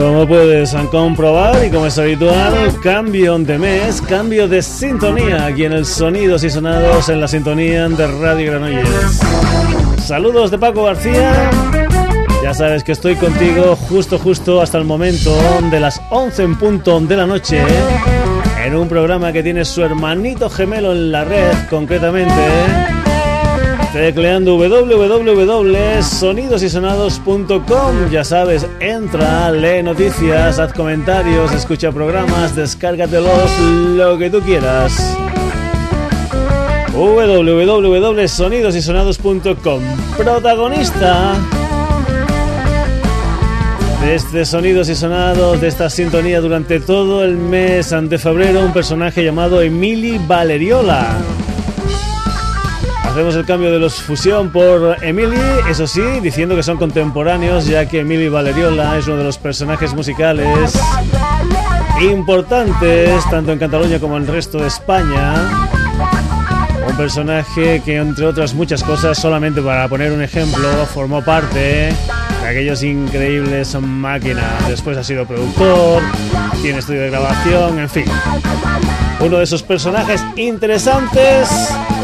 Como puedes comprobar y como es habitual, cambio de mes, cambio de sintonía aquí en el Sonidos y Sonados en la sintonía de Radio Granollers. Saludos de Paco García. Ya sabes que estoy contigo justo, justo hasta el momento de las 11 en punto de la noche en un programa que tiene su hermanito gemelo en la red, concretamente tecleando www.sonidosysonados.com. Ya sabes, entra, lee noticias, haz comentarios, escucha programas, descárgatelos, lo que tú quieras. www.sonidosysonados.com. Protagonista de este Sonidos y Sonados, de esta sintonía durante todo el mes de febrero, un personaje llamado Emily Valeriola. Hacemos el cambio de los Fusión por Emily, eso sí, diciendo que son contemporáneos, ya que Emily Valeriola es uno de los personajes musicales importantes, tanto en Cataluña como en el resto de España. Un personaje que, entre otras muchas cosas, solamente para poner un ejemplo, formó parte de aquellos increíbles máquinas. Después ha sido productor, tiene estudio de grabación, en fin. Uno de esos personajes interesantes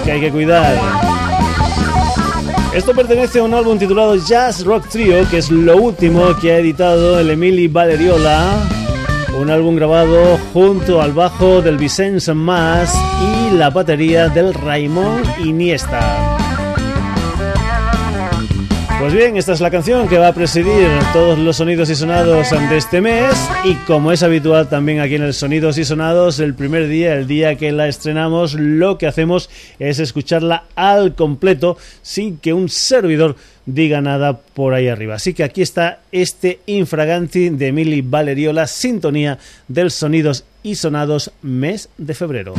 que hay que cuidar. Esto pertenece a un álbum titulado Jazz Rock Trio, que es lo último que ha editado el Emily Valeriola. Un álbum grabado junto al bajo del Vicente Mas y la batería del Raymond Iniesta. Pues bien, esta es la canción que va a presidir todos los sonidos y sonados de este mes y como es habitual también aquí en el Sonidos y Sonados, el primer día, el día que la estrenamos, lo que hacemos es escucharla al completo sin que un servidor diga nada por ahí arriba. Así que aquí está este Infraganti de Emily Valeriola, sintonía del Sonidos y Sonados mes de febrero.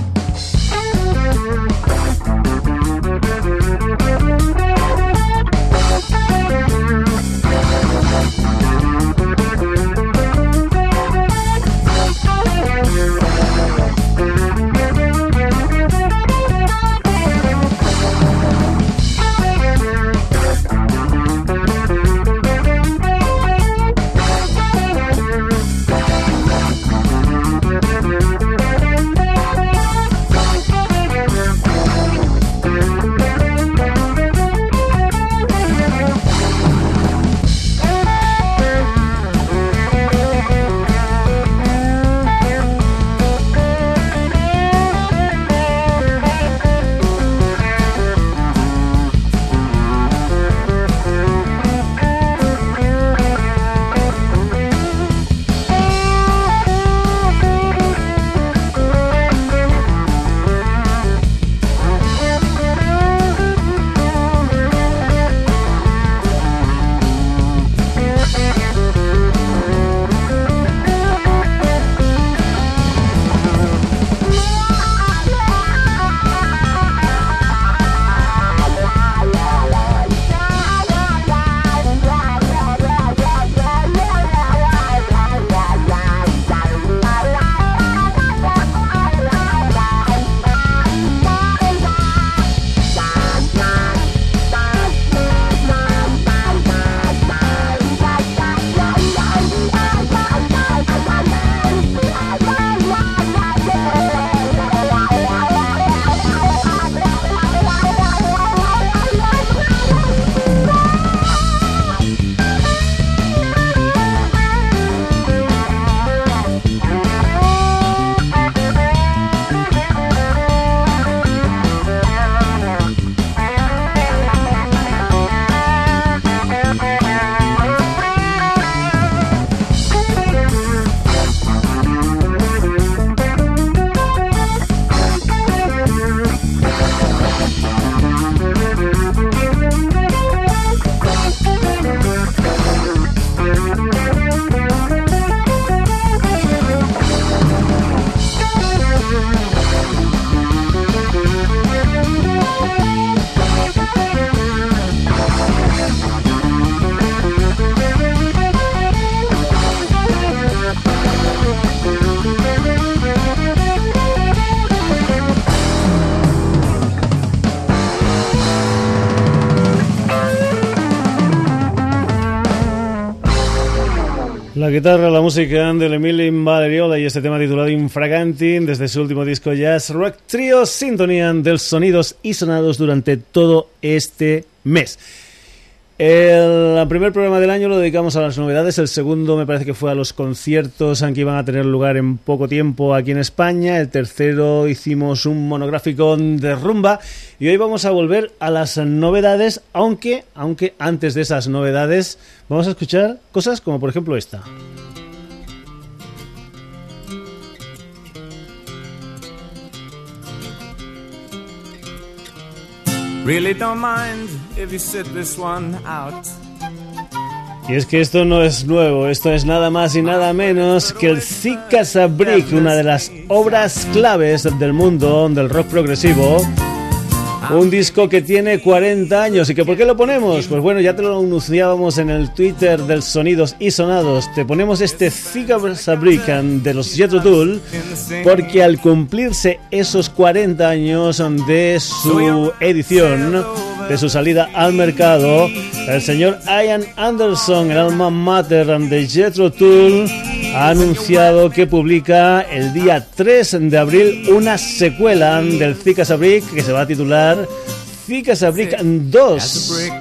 La guitarra, la música de Emilio Valeriola y este tema titulado Infraganti desde su último disco Jazz Rock Trio sintonían del sonidos y sonados durante todo este mes. El primer programa del año lo dedicamos a las novedades, el segundo me parece que fue a los conciertos que iban a tener lugar en poco tiempo aquí en España, el tercero hicimos un monográfico de rumba. Y hoy vamos a volver a las novedades, aunque, aunque antes de esas novedades vamos a escuchar cosas como por ejemplo esta. Really don't mind if you sit this one out. Y es que esto no es nuevo, esto es nada más y nada menos que el Zika Sabrik, una de las obras claves del mundo del rock progresivo un disco que tiene 40 años. ¿Y que por qué lo ponemos? Pues bueno, ya te lo anunciábamos en el Twitter del Sonidos y Sonados. Te ponemos este Ziga Sabrican de los Jetro Tool porque al cumplirse esos 40 años de su edición, de su salida al mercado, el señor Ian Anderson, el alma mater de Jetro Tool, ha anunciado que publica el día 3 de abril una secuela del Zika que se va a titular Zika Sabrik 2.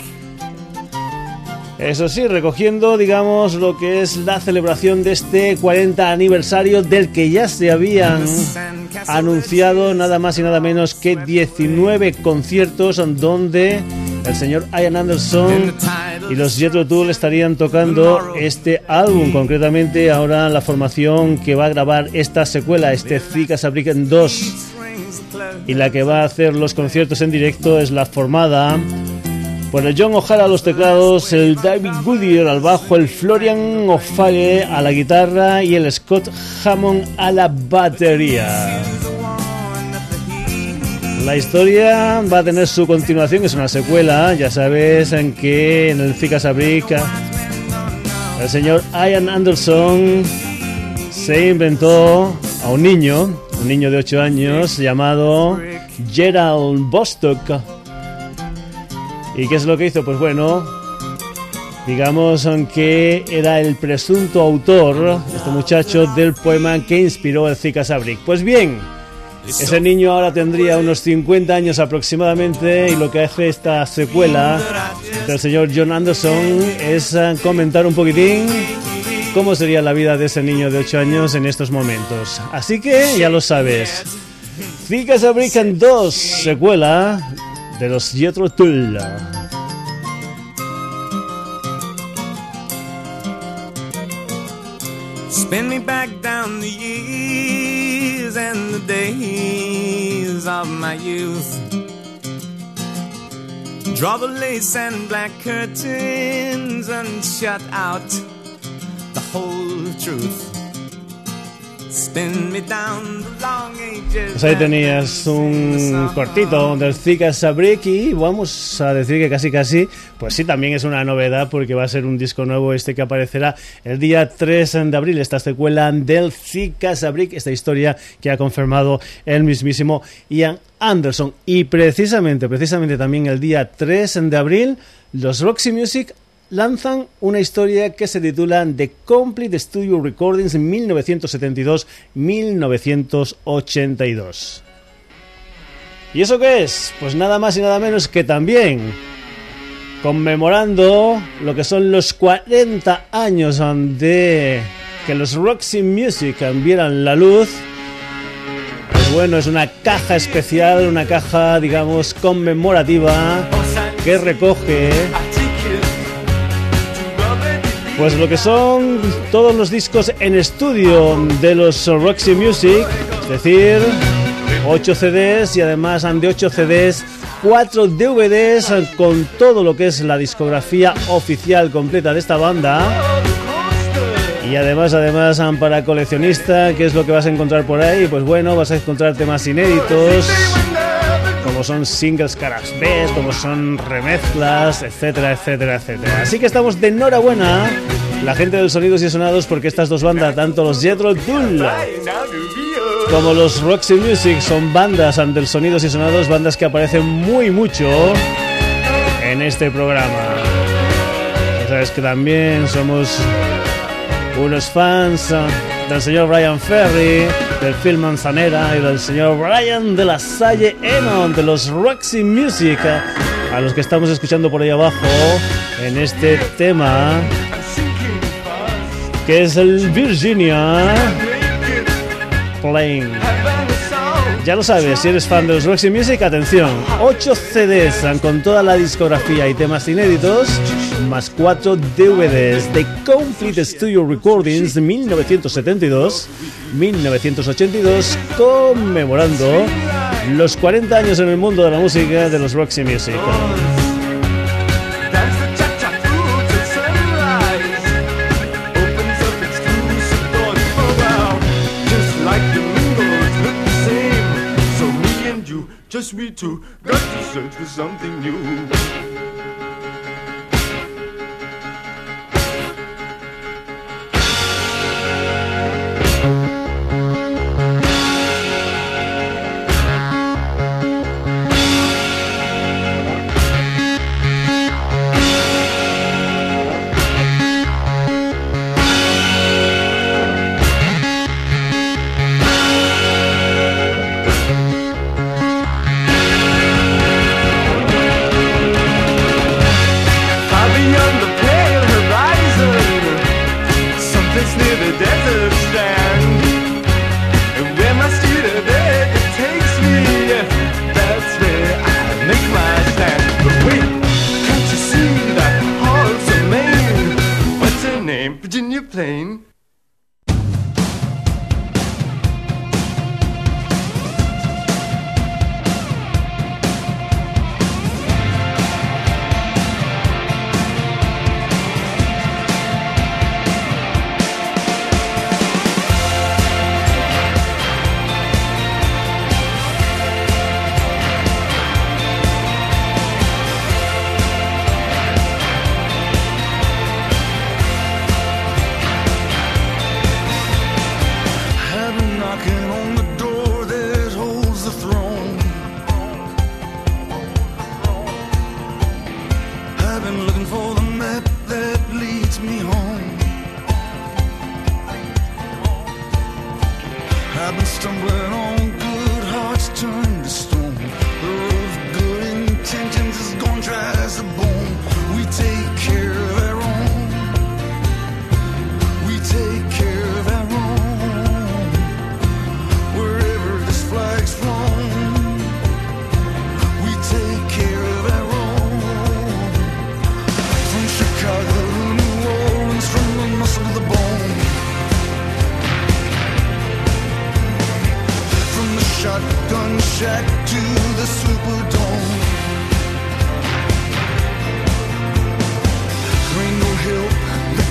Eso sí, recogiendo, digamos, lo que es la celebración de este 40 aniversario del que ya se habían anunciado nada más y nada menos que 19 conciertos donde el señor Ian Anderson y los Jetro Tool estarían tocando este álbum, concretamente ahora la formación que va a grabar esta secuela, este Zika Sabriken 2, y la que va a hacer los conciertos en directo es la formada por el John O'Hara a los teclados, el David Goodyear al bajo, el Florian O'Fale a la guitarra y el Scott Hammond a la batería. La historia va a tener su continuación, es una secuela, ya sabes en que en el Zika Sabrica el señor Ian Anderson se inventó a un niño, un niño de 8 años llamado Gerald Bostock. ¿Y qué es lo que hizo? Pues bueno, digamos que era el presunto autor, este muchacho, del poema que inspiró el Zika Sabrik. Pues bien, ese niño ahora tendría unos 50 años aproximadamente y lo que hace esta secuela del señor John Anderson es eh, comentar un poquitín cómo sería la vida de ese niño de 8 años en estos momentos. Así que ya lo sabes. Zika Sabrican 2, secuela de los Jethro Tull. Spin me back down the years and the days of my youth. Draw the lace and black curtains and shut out the whole truth. Pues ahí tenías un cortito del Zika Sabrik y vamos a decir que casi casi, pues sí, también es una novedad porque va a ser un disco nuevo este que aparecerá el día 3 de abril, esta secuela del Zika Sabrik, esta historia que ha confirmado el mismísimo Ian Anderson. Y precisamente, precisamente también el día 3 de abril, los Roxy Music lanzan una historia que se titula The Complete Studio Recordings 1972-1982. ¿Y eso qué es? Pues nada más y nada menos que también conmemorando lo que son los 40 años de que los Roxy Music vieran la luz. Bueno, es una caja especial, una caja, digamos, conmemorativa que recoge pues lo que son todos los discos en estudio de los Roxy Music, es decir, 8 CDs y además de 8 CDs, 4 DVDs con todo lo que es la discografía oficial completa de esta banda. Y además, además, para coleccionista, ¿qué es lo que vas a encontrar por ahí? Pues bueno, vas a encontrar temas inéditos como son singles caras B, como son remezclas, etcétera, etcétera, etcétera. Así que estamos de enhorabuena la gente del Sonidos y Sonados porque estas dos bandas, tanto los Jethro Tull como los Roxy Music, son bandas ante el Sonidos y Sonados, bandas que aparecen muy mucho en este programa. Sabes que también somos unos fans del señor Brian Ferry, del Phil Manzanera y del señor Brian de la Salle Enon de los Roxy Music, a los que estamos escuchando por ahí abajo en este tema que es el Virginia Playing. Ya lo sabes, si eres fan de los Roxy Music, atención, 8 CDs con toda la discografía y temas inéditos, más 4 DVDs de Complete Studio Recordings de 1972-1982, conmemorando los 40 años en el mundo de la música de los Roxy Music. just me too. Got to search for something new.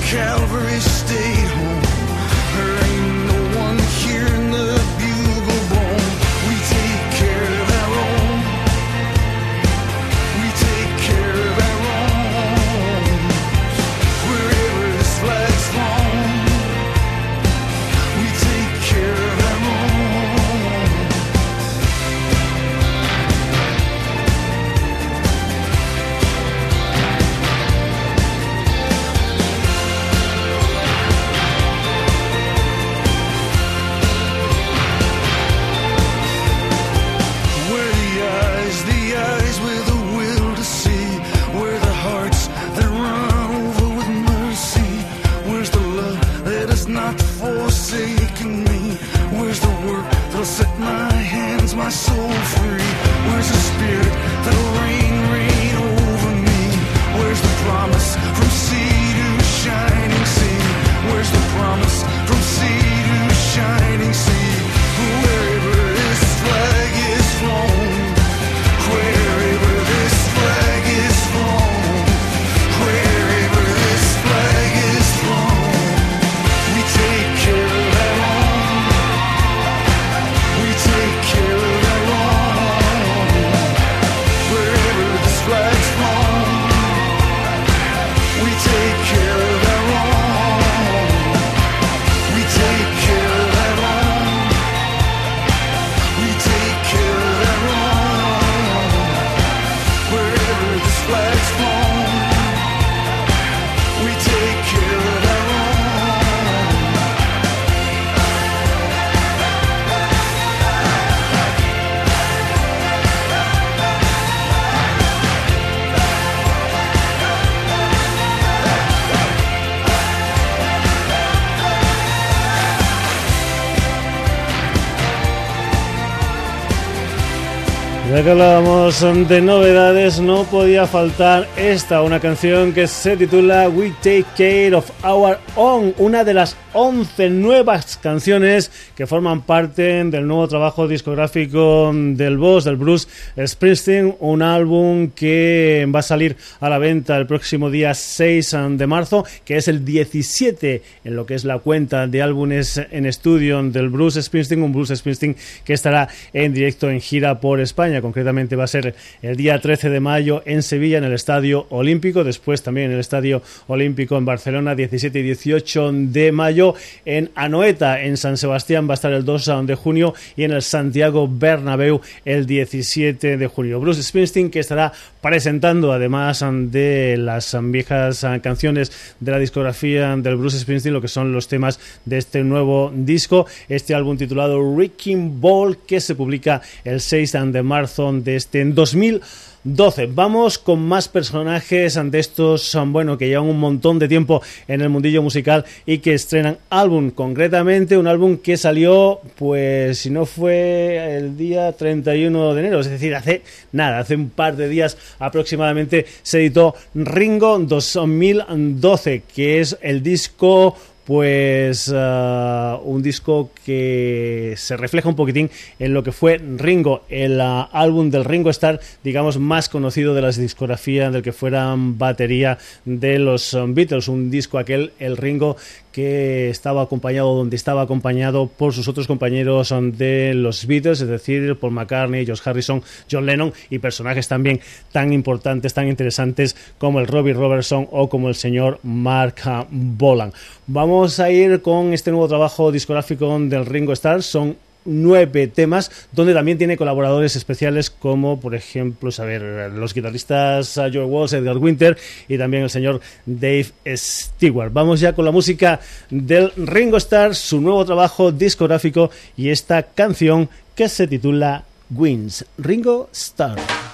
Calvary State. Ya que hablábamos de novedades, no podía faltar esta, una canción que se titula We Take Care of Our Own, una de las 11 nuevas canciones que forman parte del nuevo trabajo discográfico del boss, del Bruce Springsteen, un álbum que va a salir a la venta el próximo día 6 de marzo, que es el 17 en lo que es la cuenta de álbumes en estudio del Bruce Springsteen, un Bruce Springsteen que estará en directo en gira por España concretamente va a ser el día 13 de mayo en Sevilla, en el Estadio Olímpico, después también en el Estadio Olímpico en Barcelona, 17 y 18 de mayo, en Anoeta, en San Sebastián, va a estar el 2 de junio y en el Santiago Bernabéu el 17 de junio. Bruce Springsteen que estará presentando, además de las viejas canciones de la discografía del Bruce Springsteen, lo que son los temas de este nuevo disco, este álbum titulado Wrecking Ball, que se publica el 6 de marzo de este 2012. Vamos con más personajes ante estos, bueno, que llevan un montón de tiempo en el mundillo musical y que estrenan álbum, concretamente un álbum que salió, pues si no fue el día 31 de enero, es decir, hace nada, hace un par de días aproximadamente se editó Ringo 2012, que es el disco pues uh, un disco que se refleja un poquitín en lo que fue Ringo, el uh, álbum del Ringo Starr, digamos, más conocido de las discografías del que fueran batería de los um, Beatles, un disco aquel, el Ringo que estaba acompañado, donde estaba acompañado por sus otros compañeros de los Beatles, es decir, Paul McCartney, George Harrison, John Lennon y personajes también tan importantes, tan interesantes como el Robbie Robertson o como el señor Mark Bolan. Vamos a ir con este nuevo trabajo discográfico del Ringo Starr. Son nueve temas, donde también tiene colaboradores especiales como, por ejemplo, saber, los guitarristas Joe Walsh, Edgar Winter y también el señor Dave Stewart. Vamos ya con la música del Ringo Starr, su nuevo trabajo discográfico y esta canción que se titula Wins. Ringo Starr.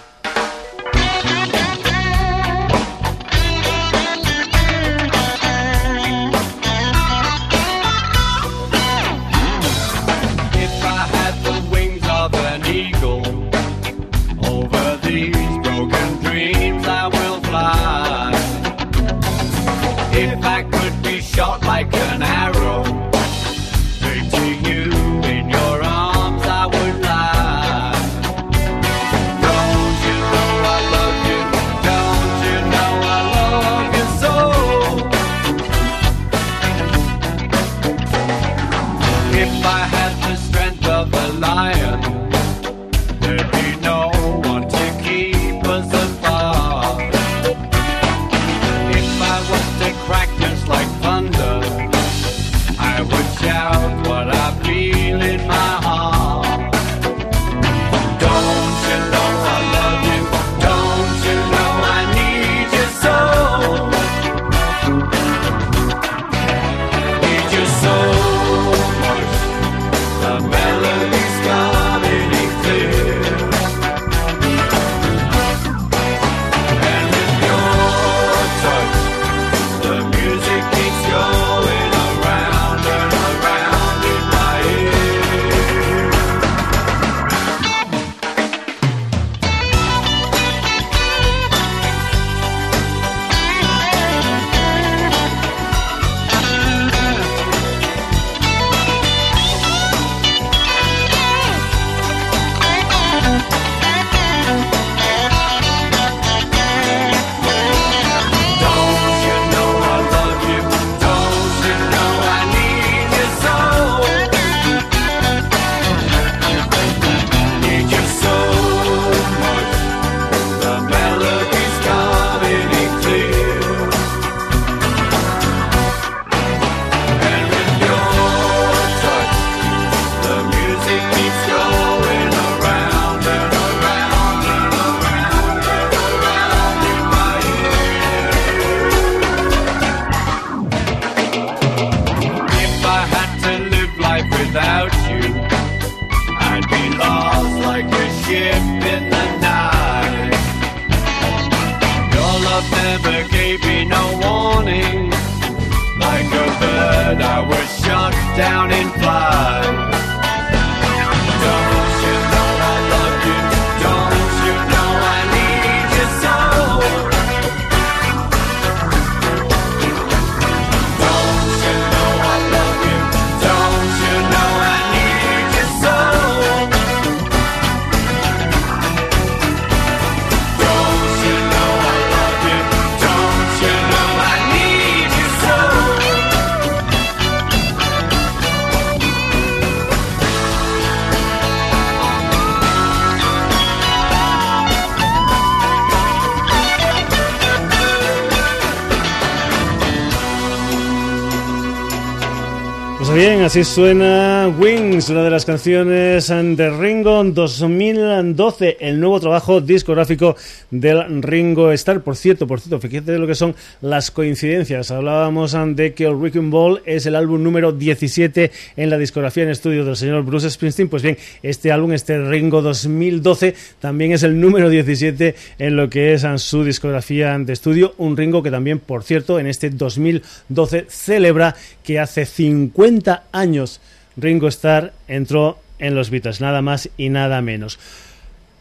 Pues bien, así suena Wings, una de las canciones de Ringo 2012, el nuevo trabajo discográfico del Ringo Starr. Por cierto, por cierto, fíjate lo que son las coincidencias. Hablábamos de que el Wrecking Ball es el álbum número 17 en la discografía en estudio del señor Bruce Springsteen. Pues bien, este álbum, este Ringo 2012, también es el número 17 en lo que es su discografía de estudio. Un Ringo que también, por cierto, en este 2012 celebra que hace 50 años Ringo Starr entró en los Beatles, nada más y nada menos.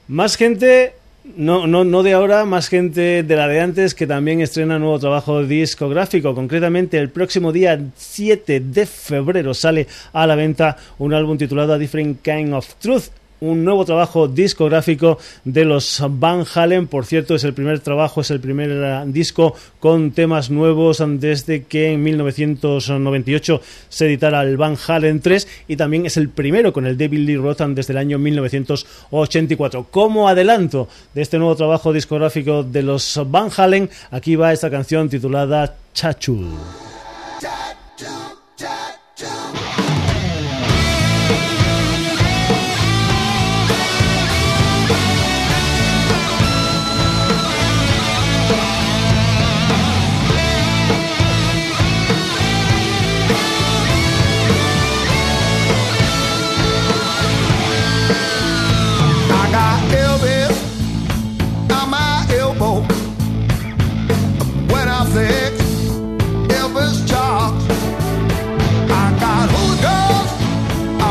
Más gente, no, no, no de ahora, más gente de la de antes que también estrena nuevo trabajo discográfico. Concretamente, el próximo día 7 de febrero sale a la venta un álbum titulado A Different Kind of Truth un nuevo trabajo discográfico de los Van Halen. Por cierto, es el primer trabajo, es el primer eh, disco con temas nuevos desde que en 1998 se editara el Van Halen 3 y también es el primero con el David Lee Roth desde el año 1984. Como adelanto de este nuevo trabajo discográfico de los Van Halen, aquí va esta canción titulada Chachu.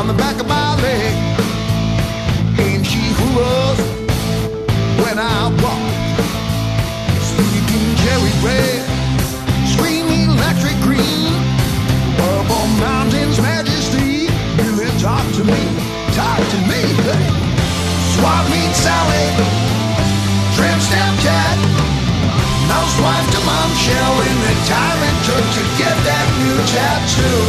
the back of my leg. Ain't she who when I walk? Sneaking cherry red, screaming electric green. Up on mountains, majesty, really talk to me, talk to me. Hey. Swap meet salad, trim stamp cat. Housewife to mom shell in retirement took to get that new tattoo.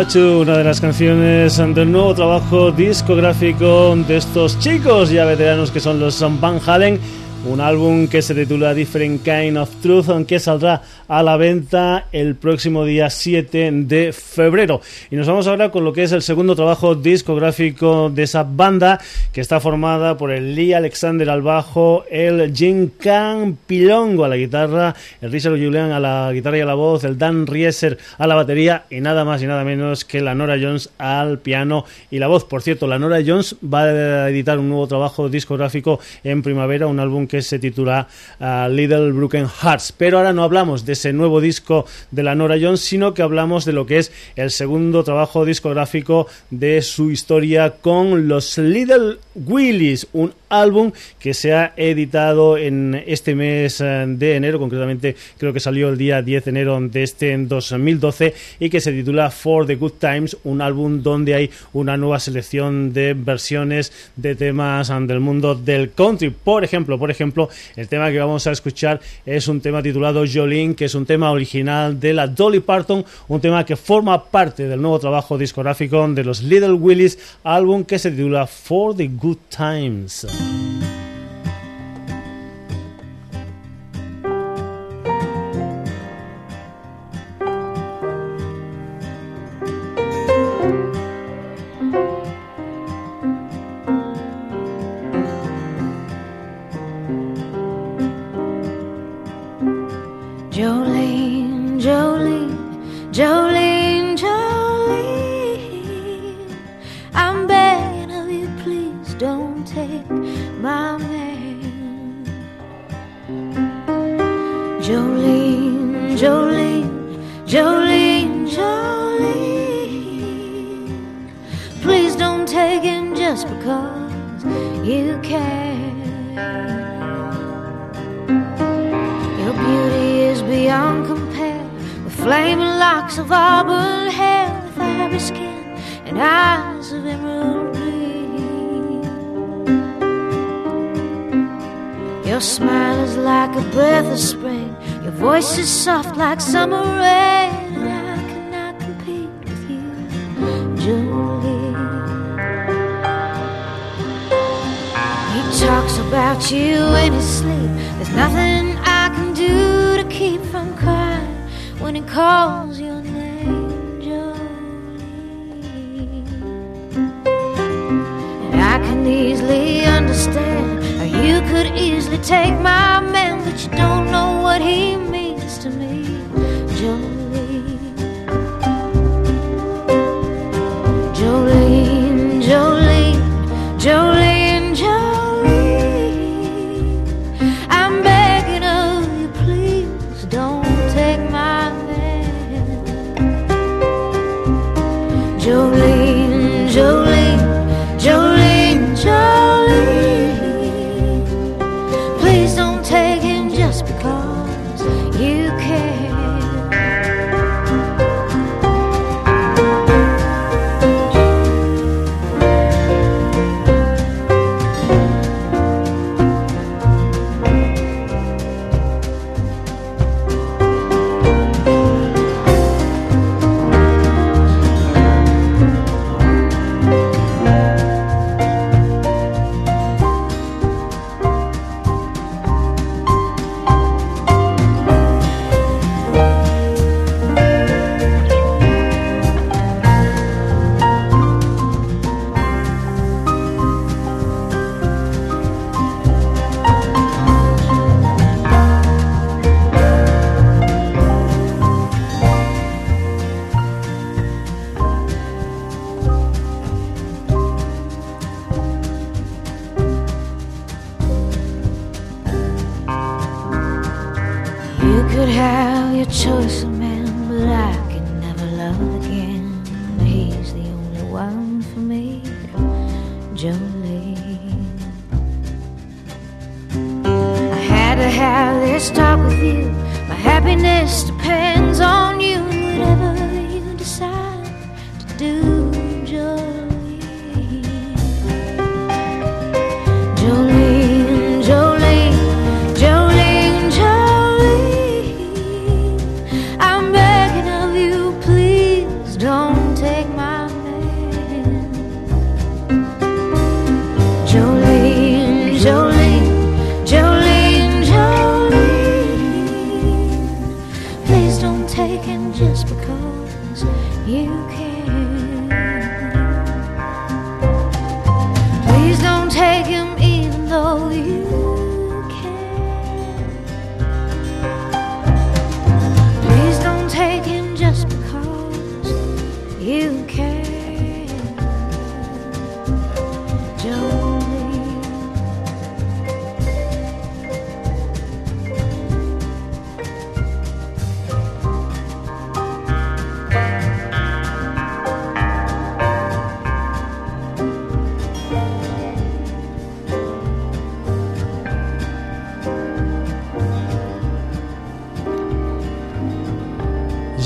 Una de las canciones del nuevo trabajo discográfico de estos chicos ya veteranos que son los Van Halen un álbum que se titula Different Kind of Truth, aunque saldrá a la venta el próximo día 7 de febrero. Y nos vamos ahora con lo que es el segundo trabajo discográfico de esa banda, que está formada por el Lee Alexander al bajo, el Jim Kang Pilongo a la guitarra, el Richard Julian a la guitarra y a la voz, el Dan Rieser a la batería y nada más y nada menos que la Nora Jones al piano y la voz. Por cierto, la Nora Jones va a editar un nuevo trabajo discográfico en primavera, un álbum que se titula uh, Little Broken Hearts. Pero ahora no hablamos de ese nuevo disco de la Nora Jones, sino que hablamos de lo que es el segundo trabajo discográfico de su historia con los Little Willies, un álbum que se ha editado en este mes uh, de enero, concretamente creo que salió el día 10 de enero de este 2012 y que se titula For the Good Times, un álbum donde hay una nueva selección de versiones de temas uh, del mundo del country. Por ejemplo, por ejemplo, el tema que vamos a escuchar es un tema titulado Jolene, que es un tema original de la Dolly Parton, un tema que forma parte del nuevo trabajo discográfico de los Little Willis, álbum que se titula For the Good Times. cause you care. Your beauty is beyond compare. The flaming locks of auburn hair, the fiery skin, and eyes of emerald green. Your smile is like a breath of spring. Your voice is soft like summer rain. about you in his sleep. There's nothing I can do to keep from crying when he calls your name, Jolene. And I can easily understand, or you could easily take my man, but you don't know what he means.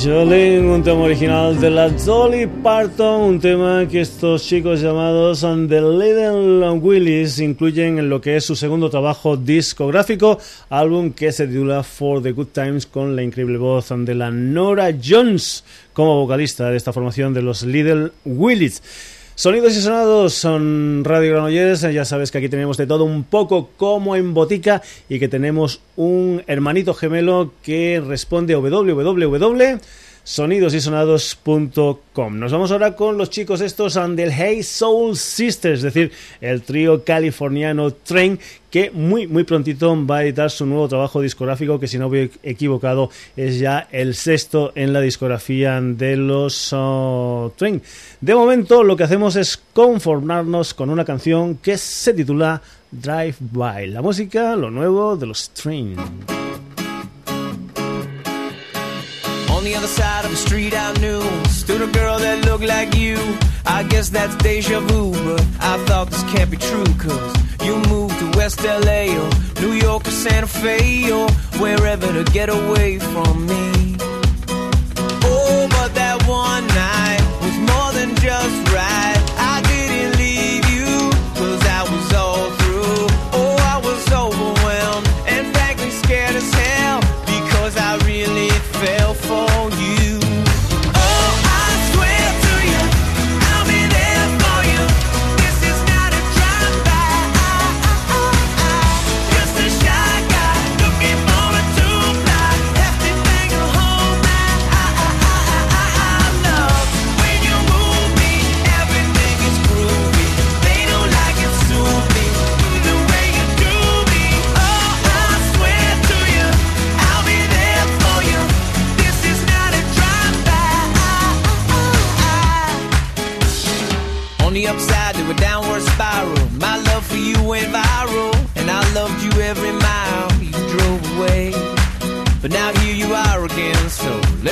Jolene, un tema original de la Dolly Parton, un tema que estos chicos llamados The Little Willis incluyen en lo que es su segundo trabajo discográfico, álbum que se titula For the Good Times con la increíble voz de la Nora Jones como vocalista de esta formación de los Little Willis. Sonidos y sonados son Radio Granollers, ya sabes que aquí tenemos de todo un poco como en botica y que tenemos un hermanito gemelo que responde a www.sonidosysonados.com. Nos vamos ahora con los chicos estos and the Hey Soul Sisters, es decir, el trío californiano Train que muy muy prontito va a editar su nuevo trabajo discográfico que si no voy equivocado es ya el sexto en la discografía de los uh, Train. De momento lo que hacemos es conformarnos con una canción que se titula Drive By, la música, lo nuevo de los Train. On the other side of the street I knew. Stood a girl that looked like you. I guess that's deja vu But I thought this can't be true Cause you moved to West LA Or New York or Santa Fe Or wherever to get away from me. Oh, but that one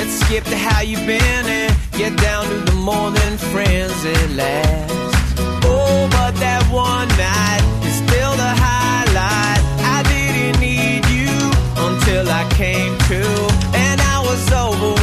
let's skip to how you've been and get down to the than friends at last. Oh, but that one night is still the highlight. I didn't need you until I came to, and I was overwhelmed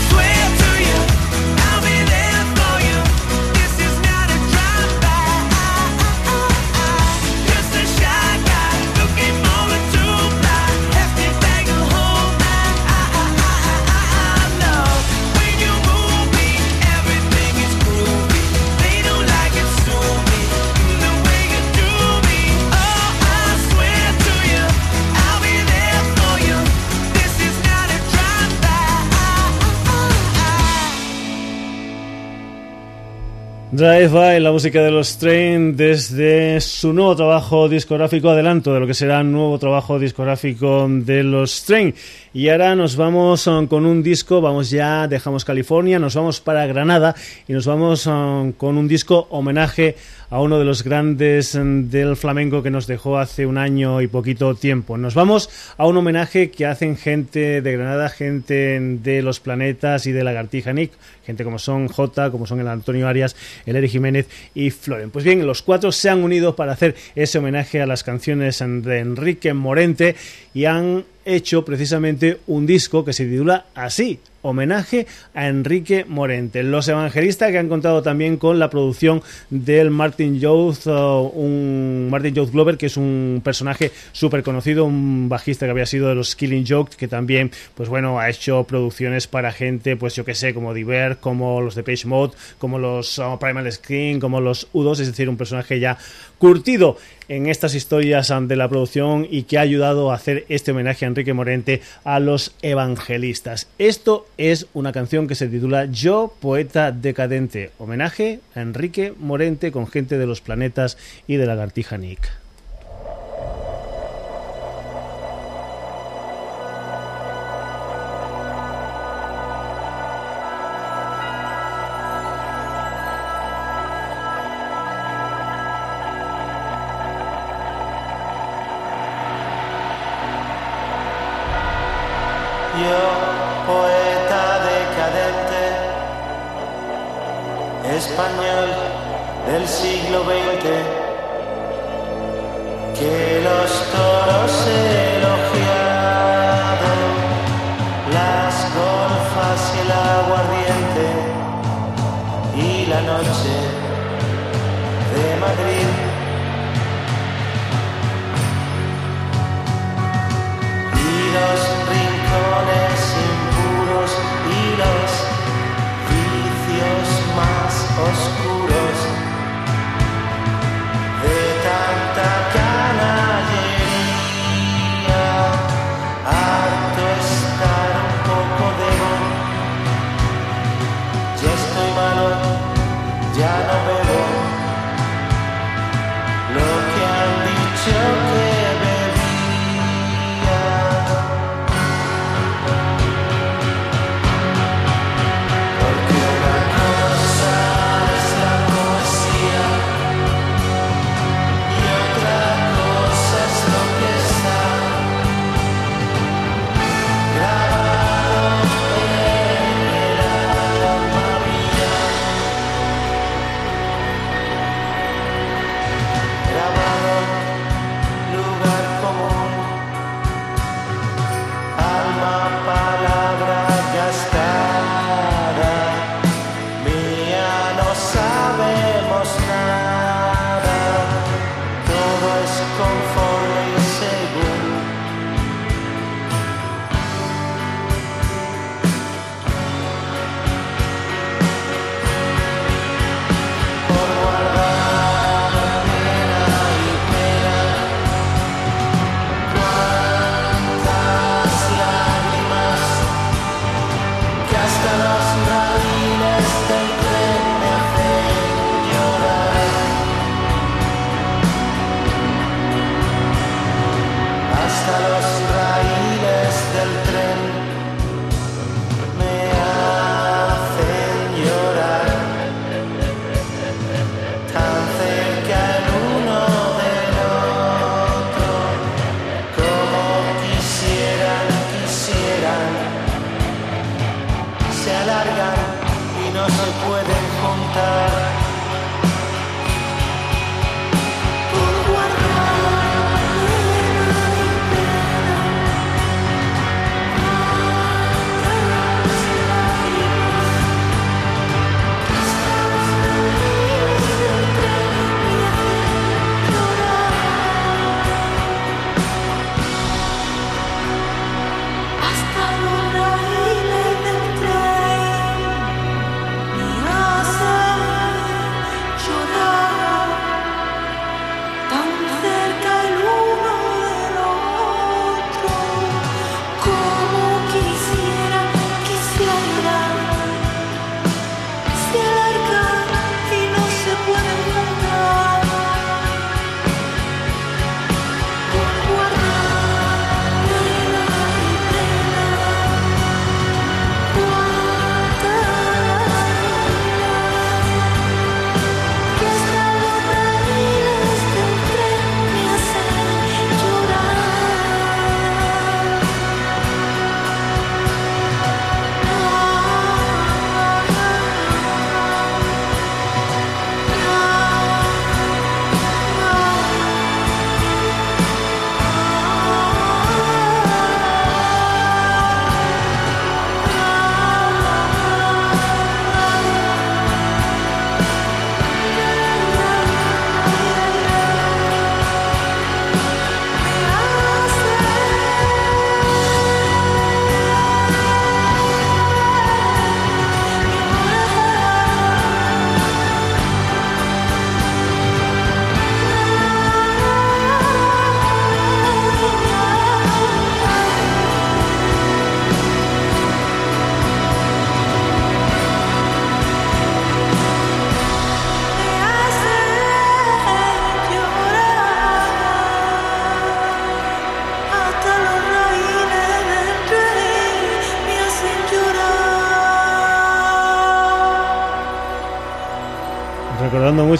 Drive-By, la música de los Train desde su nuevo trabajo discográfico, adelanto de lo que será nuevo trabajo discográfico de los Train. Y ahora nos vamos um, con un disco, vamos ya, dejamos California, nos vamos para Granada y nos vamos um, con un disco homenaje a uno de los grandes mm, del flamenco que nos dejó hace un año y poquito tiempo. Nos vamos a un homenaje que hacen gente de Granada, gente de los planetas y de Lagartija Nick, gente como son J, como son el Antonio Arias, el Eric Jiménez y Floren. Pues bien, los cuatro se han unido para hacer ese homenaje a las canciones de Enrique Morente y han hecho precisamente un disco que se titula así, homenaje a Enrique Morente. Los evangelistas que han contado también con la producción del Martin Youth, uh, un Martin Youth Glover, que es un personaje súper conocido, un bajista que había sido de los Killing Joke, que también, pues bueno, ha hecho producciones para gente, pues yo que sé, como Diver, como los de Page Mode, como los uh, Primal Screen, como los U2, es decir, un personaje ya curtido en estas historias de la producción y que ha ayudado a hacer este homenaje a Enrique Morente a los evangelistas. Esto es una canción que se titula Yo, poeta decadente, homenaje a Enrique Morente con gente de los planetas y de la Gartija Nick. español del siglo XX que los toros elogiado, las golfas y el aguardiente y la noche de Madrid. Y los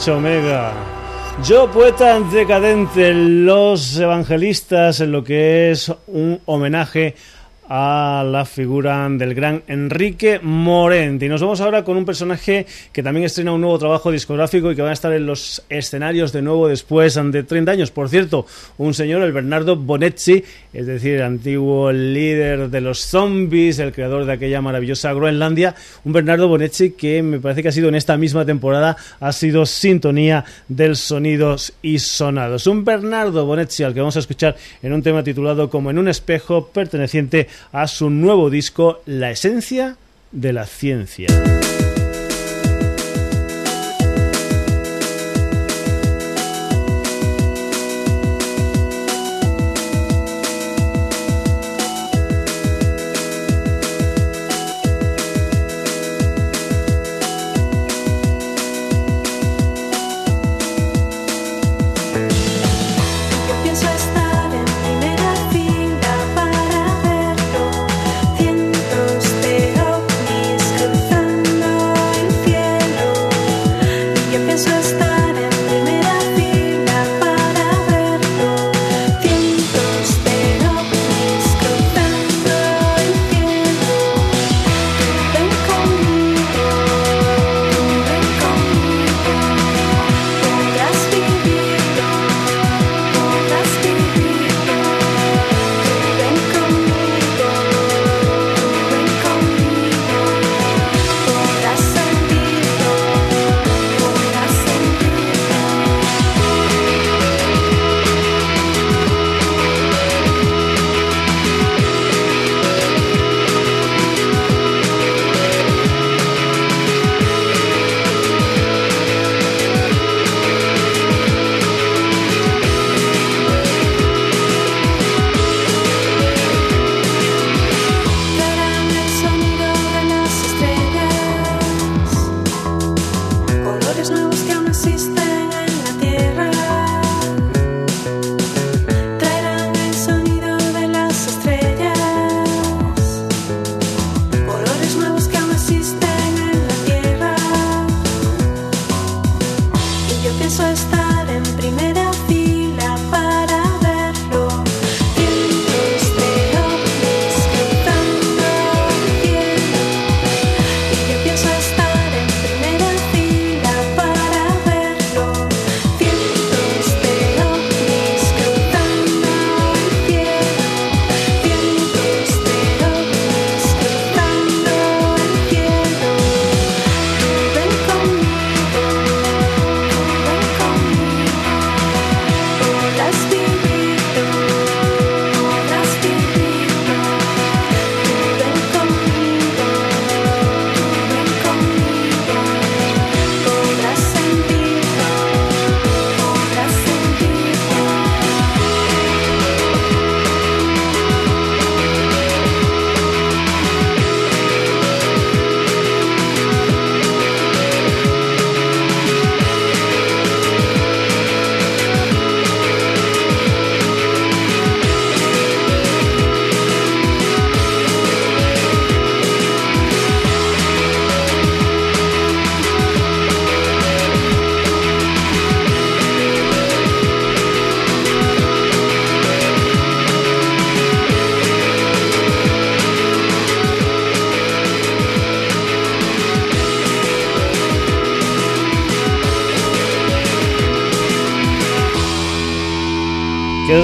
Omega. Yo, poeta decadente, los evangelistas, en lo que es un homenaje a la figura del gran Enrique Morente. Y nos vamos ahora con un personaje que también estrena un nuevo trabajo discográfico y que va a estar en los escenarios de nuevo después de 30 años. Por cierto, un señor, el Bernardo Bonetti, es decir, el antiguo líder de los zombies, el creador de aquella maravillosa Groenlandia, un Bernardo Bonetti que me parece que ha sido en esta misma temporada, ha sido sintonía del sonidos y sonados. Un Bernardo Bonetti al que vamos a escuchar en un tema titulado Como en un espejo, perteneciente a su nuevo disco La esencia de la ciencia.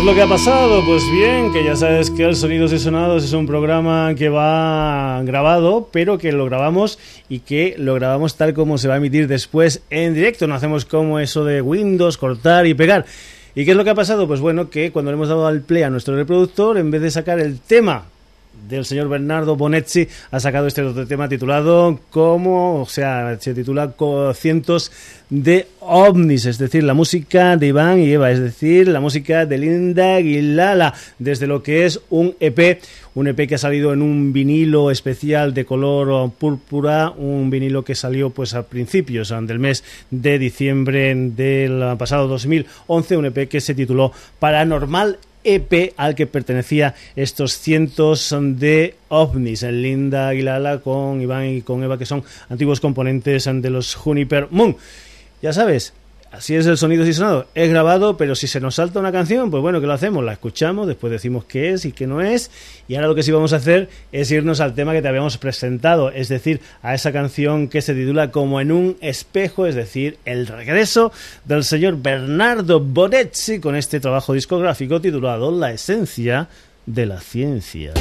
Lo que ha pasado? Pues bien, que ya sabes que el Sonidos y Sonados es un programa que va grabado, pero que lo grabamos y que lo grabamos tal como se va a emitir después en directo. No hacemos como eso de Windows, cortar y pegar. ¿Y qué es lo que ha pasado? Pues bueno, que cuando le hemos dado al play a nuestro reproductor, en vez de sacar el tema del señor Bernardo Bonetti ha sacado este otro tema titulado como, o sea, se titula Cientos de ovnis, es decir, la música de Iván y Eva, es decir, la música de Linda Aguilala, desde lo que es un EP, un EP que ha salido en un vinilo especial de color púrpura, un vinilo que salió pues a principios del mes de diciembre del pasado 2011, un EP que se tituló Paranormal EP al que pertenecía estos cientos de ovnis, Linda Aguilala con Iván y con Eva, que son antiguos componentes de los Juniper Moon. ya sabes, Así es el sonido y sonado. Es grabado, pero si se nos salta una canción, pues bueno, ¿qué lo hacemos? La escuchamos, después decimos qué es y qué no es. Y ahora lo que sí vamos a hacer es irnos al tema que te habíamos presentado, es decir, a esa canción que se titula Como en un espejo, es decir, el regreso del señor Bernardo Bonetti con este trabajo discográfico titulado La esencia de la ciencia.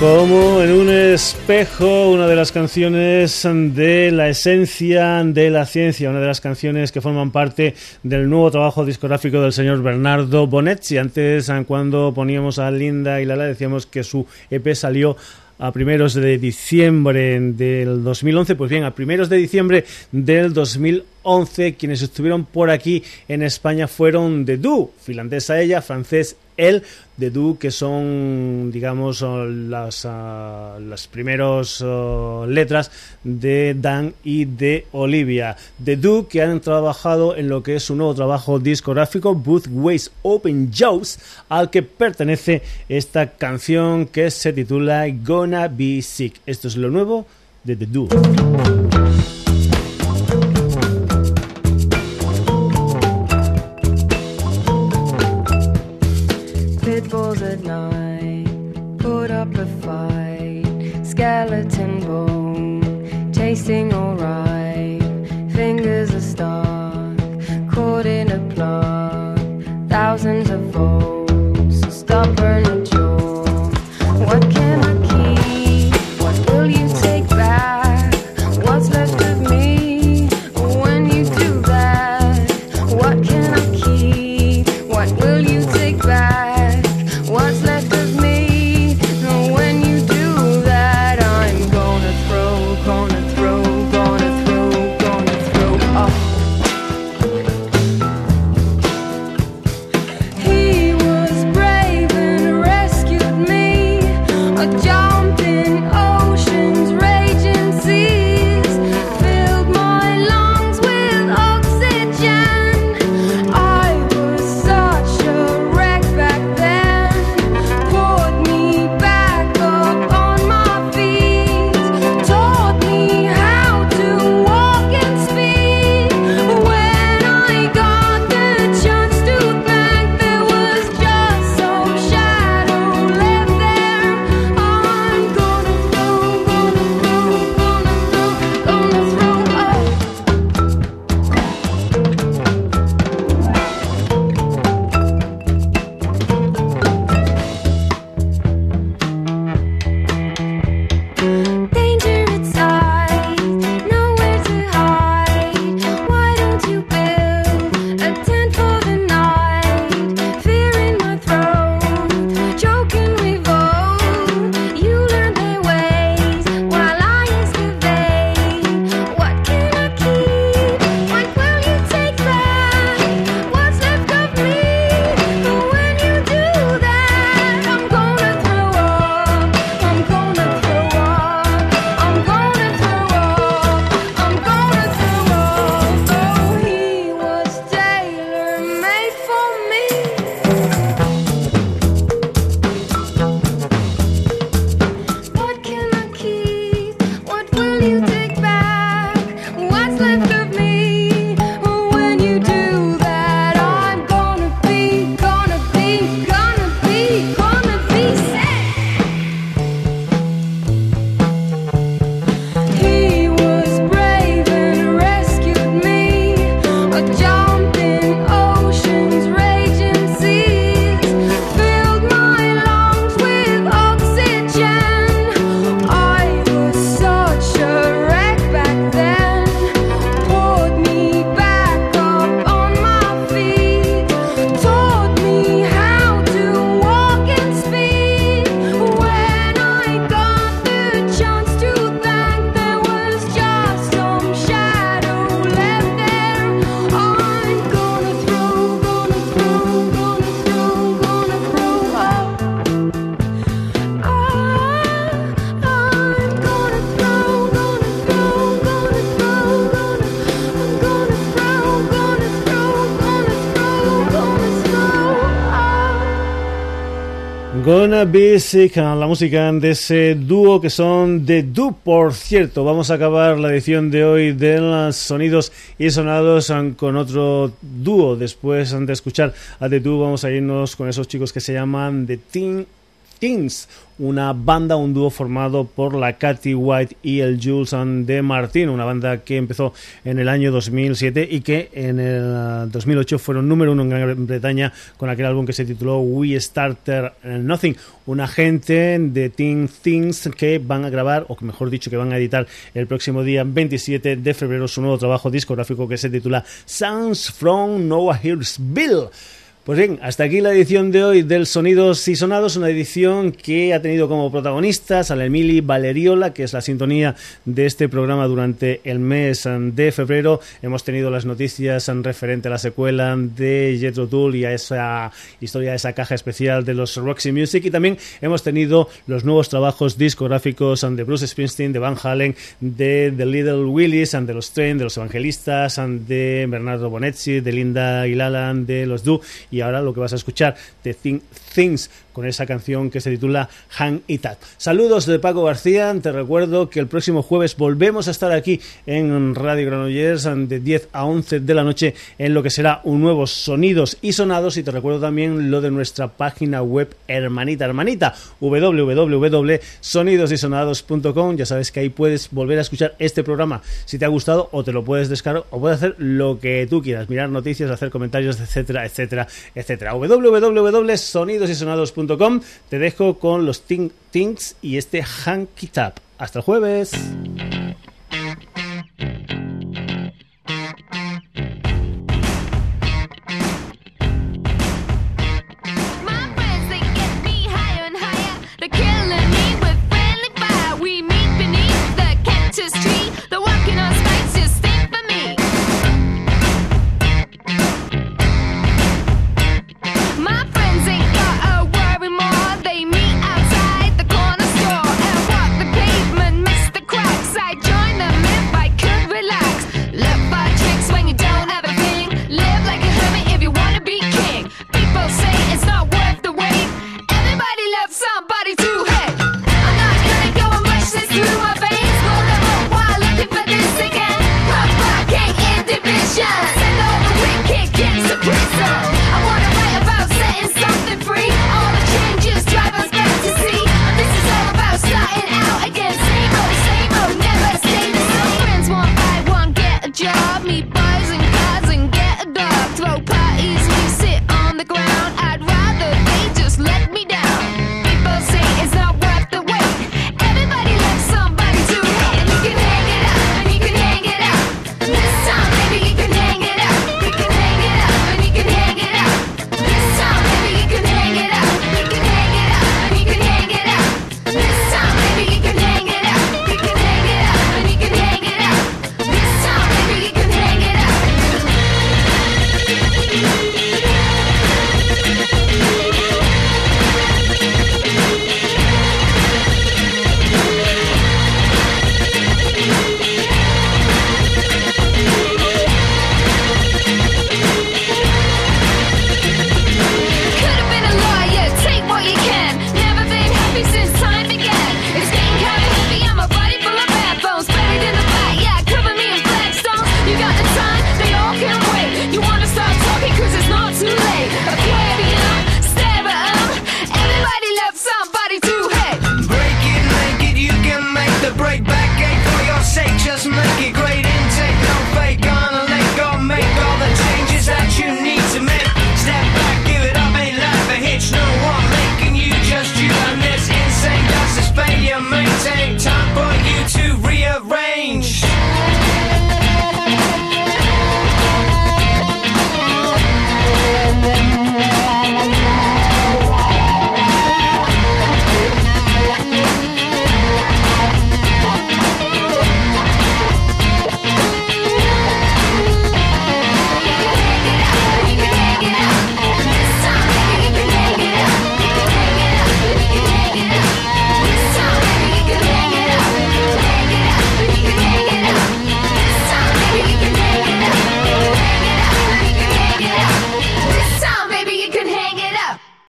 Como en un espejo, una de las canciones de la esencia de la ciencia, una de las canciones que forman parte del nuevo trabajo discográfico del señor Bernardo Bonetti. Antes, cuando poníamos a Linda y Lala, decíamos que su EP salió a primeros de diciembre del 2011. Pues bien, a primeros de diciembre del 2011, quienes estuvieron por aquí en España fueron The Do, finlandesa ella, francés él, de Du, que son, digamos, las, uh, las primeras uh, letras de Dan y de Olivia. De Du, que han trabajado en lo que es su nuevo trabajo discográfico, Both Ways Open Jaws, al que pertenece esta canción que se titula Gonna Be Sick. Esto es lo nuevo de The Do. skeleton bone, tasting alright. Fingers are stuck, caught in a plug. Thousand Sick, la música de ese dúo que son The Do. Por cierto, vamos a acabar la edición de hoy de los sonidos y sonados con otro dúo. Después de escuchar a The Do, vamos a irnos con esos chicos que se llaman The Teen Teens, una banda, un dúo formado por la Katy White y el Jules de Martin, una banda que empezó en el año 2007 y que en el ah, 2008 fueron número uno en Gran Bretaña con aquel álbum que se tituló We Starter Nothing, una gente de Teen Things que van a grabar, o mejor dicho, que van a editar el próximo día 27 de febrero su nuevo trabajo discográfico que se titula Sounds from Nowhere Hillsville. Pues bien, hasta aquí la edición de hoy del Sonidos y Sonados, una edición que ha tenido como protagonistas a la Emily Valeriola, que es la sintonía de este programa durante el mes de febrero. Hemos tenido las noticias en referente a la secuela de Jethro Tull y a esa historia, a esa caja especial de los Roxy Music y también hemos tenido los nuevos trabajos discográficos de Bruce Springsteen, de Van Halen, de The Little Willis, de los Train, de los Evangelistas, de Bernardo Bonetti, de Linda Ilalan, de los Du y ahora lo que vas a escuchar de Think Things con esa canción que se titula Hang It Up. Saludos de Paco García, te recuerdo que el próximo jueves volvemos a estar aquí en Radio Granollers de 10 a 11 de la noche en lo que será un nuevo Sonidos y Sonados. Y te recuerdo también lo de nuestra página web hermanita hermanita www.sonidosysonados.com ya sabes que ahí puedes volver a escuchar este programa si te ha gustado o te lo puedes descargar o puedes hacer lo que tú quieras, mirar noticias, hacer comentarios, etcétera, etcétera, etcétera. www.sonidosysonados.com te dejo con los Think Things y este Hanky Tap. Hasta el jueves.